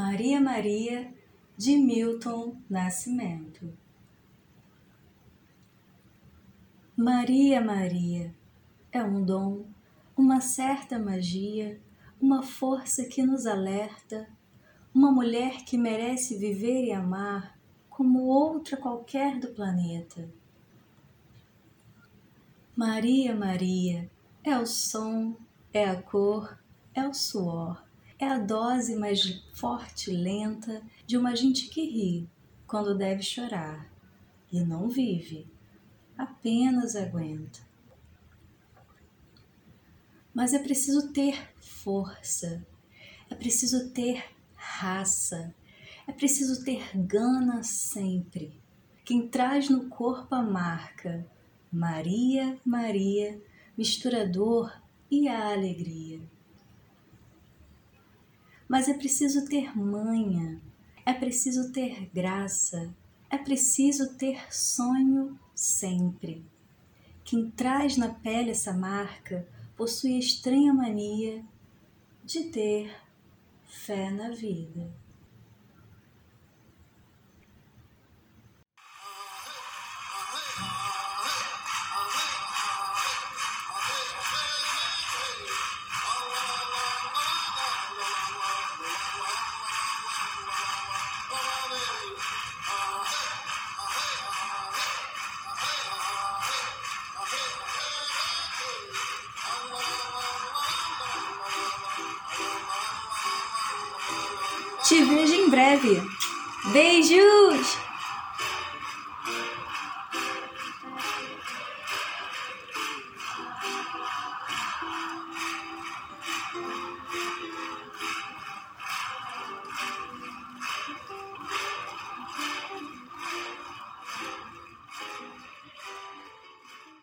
Maria Maria de Milton Nascimento. Maria Maria é um dom, uma certa magia, uma força que nos alerta, uma mulher que merece viver e amar como outra qualquer do planeta. Maria Maria é o som, é a cor, é o suor é a dose mais forte e lenta de uma gente que ri quando deve chorar e não vive, apenas aguenta. Mas é preciso ter força, é preciso ter raça, é preciso ter gana sempre. Quem traz no corpo a marca Maria, Maria, misturador e a alegria mas é preciso ter manha, é preciso ter graça, é preciso ter sonho sempre. Quem traz na pele essa marca possui a estranha mania de ter fé na vida. Te vejo em breve. Beijos!